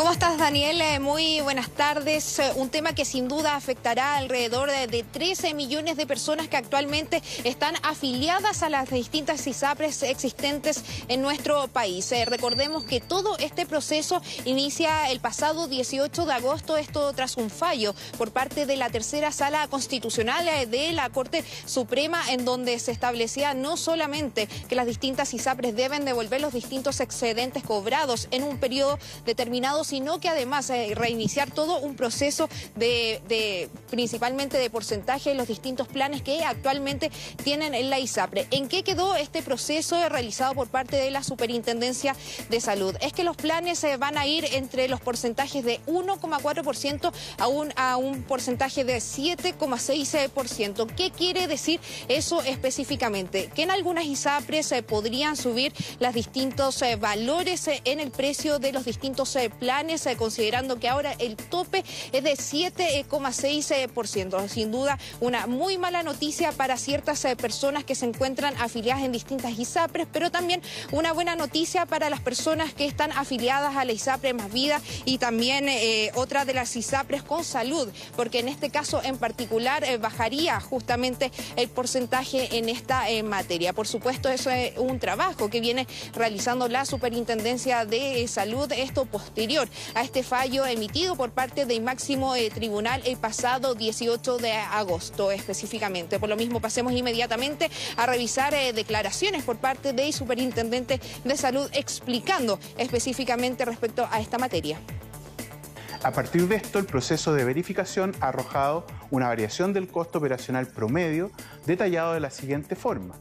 ¿Cómo estás, Daniel? Eh, muy buenas tardes. Eh, un tema que sin duda afectará alrededor de 13 millones de personas que actualmente están afiliadas a las distintas ISAPRES existentes en nuestro país. Eh, recordemos que todo este proceso inicia el pasado 18 de agosto, esto tras un fallo por parte de la tercera sala constitucional de la Corte Suprema, en donde se establecía no solamente que las distintas ISAPRES deben devolver los distintos excedentes cobrados en un periodo determinado, sino que además eh, reiniciar todo un proceso de, principalmente de porcentaje de los distintos planes que actualmente tienen en la ISAPRE. ¿En qué quedó este proceso realizado por parte de la Superintendencia de Salud? Es que los planes eh, van a ir entre los porcentajes de 1,4% a un, a un porcentaje de 7,6%. ¿Qué quiere decir eso específicamente? Que en algunas ISAPRES se podrían subir los distintos eh, valores en el precio de los distintos planes eh, considerando que ahora el tope es de 7,6%. Sin duda, una muy mala noticia para ciertas eh, personas que se encuentran afiliadas en distintas ISAPRES, pero también una buena noticia para las personas que están afiliadas a la ISAPRE Más Vida y también eh, otra de las ISAPRES con salud, porque en este caso en particular bajaría justamente el porcentaje en esta materia. Por supuesto, eso es un trabajo que viene realizando la Superintendencia de Salud, esto posterior a este fallo emitido por parte del máximo eh, tribunal el pasado 18 de agosto específicamente. Por lo mismo, pasemos inmediatamente a revisar eh, declaraciones por parte del superintendente de salud explicando específicamente respecto a esta materia. A partir de esto, el proceso de verificación ha arrojado una variación del costo operacional promedio detallado de la siguiente forma.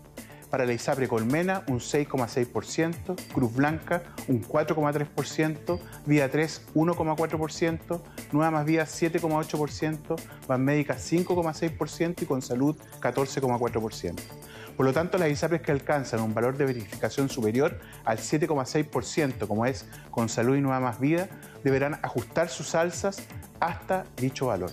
Para la ISAPRE Colmena, un 6,6%, Cruz Blanca, un 4,3%, Vida 3, 1,4%, Nueva Más Vida, 7,8%, Médica, 5,6% y con Salud, 14,4%. Por lo tanto, las ISAPRES que alcanzan un valor de verificación superior al 7,6%, como es con Salud y Nueva Más Vida, deberán ajustar sus alzas hasta dicho valor.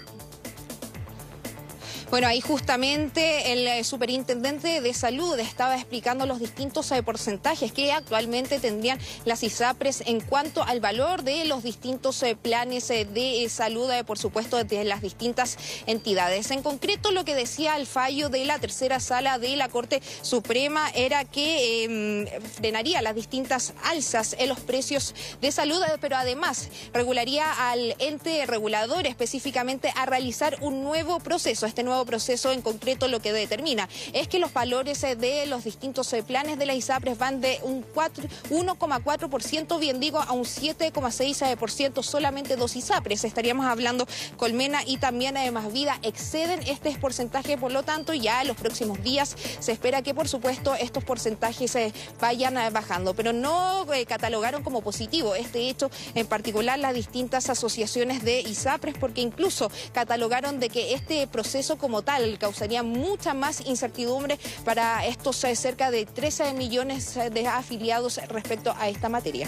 Bueno, ahí justamente el eh, superintendente de salud estaba explicando los distintos eh, porcentajes que actualmente tendrían las ISAPRES en cuanto al valor de los distintos eh, planes de salud, por supuesto, de las distintas entidades. En concreto, lo que decía el fallo de la tercera sala de la Corte Suprema era que em, frenaría las distintas alzas en los precios de salud, pero además regularía al ente regulador específicamente a realizar un nuevo proceso, este nuevo proceso en concreto lo que determina es que los valores eh, de los distintos eh, planes de la ISAPRES van de un 1,4%, bien digo, a un 7,6% solamente dos ISAPRES. Estaríamos hablando Colmena y también además Vida exceden este porcentaje, por lo tanto ya en los próximos días se espera que por supuesto estos porcentajes eh, vayan bajando, pero no catalogaron como positivo este hecho, en particular las distintas asociaciones de ISAPRES, porque incluso catalogaron de que este proceso como tal causaría mucha más incertidumbre para estos eh, cerca de 13 millones eh, de afiliados respecto a esta materia.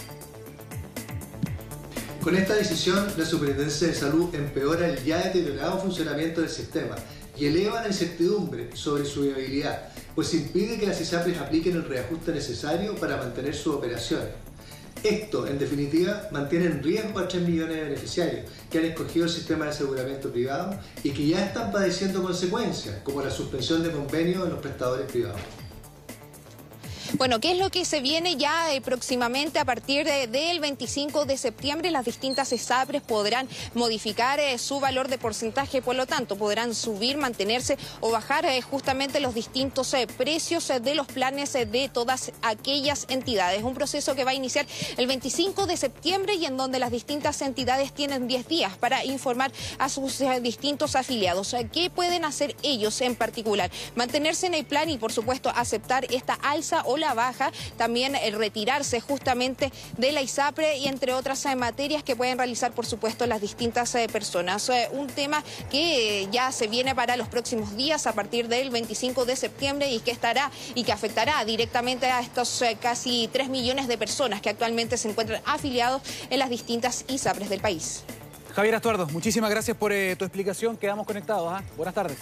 Con esta decisión, la Superintendencia de Salud empeora el ya deteriorado funcionamiento del sistema y eleva la incertidumbre sobre su viabilidad, pues impide que las ISAPRES apliquen el reajuste necesario para mantener sus operaciones. Esto, en definitiva, mantiene en riesgo a 3 millones de beneficiarios que han escogido el sistema de aseguramiento privado y que ya están padeciendo consecuencias, como la suspensión de convenios en los prestadores privados. Bueno, ¿qué es lo que se viene ya eh, próximamente a partir del 25 de septiembre? Las distintas ESAPRES podrán modificar eh, su valor de porcentaje, por lo tanto, podrán subir, mantenerse o bajar eh, justamente los distintos precios de los planes de todas aquellas entidades. Un proceso que va a iniciar el 25 de septiembre y en donde las distintas entidades tienen 10 días para informar a sus distintos afiliados. ¿Qué pueden hacer ellos en particular? Mantenerse en el plan y, por supuesto, aceptar esta alza o la baja, también el retirarse justamente de la ISAPRE y entre otras eh, materias que pueden realizar, por supuesto, las distintas eh, personas. Eh, un tema que ya se viene para los próximos días a partir del 25 de septiembre y que estará y que afectará directamente a estos casi 3 millones de personas que actualmente se encuentran afiliados en las distintas ISAPRES del país. Javier Astuardo, muchísimas gracias por tu explicación. Quedamos conectados. ¿ah? Buenas tardes.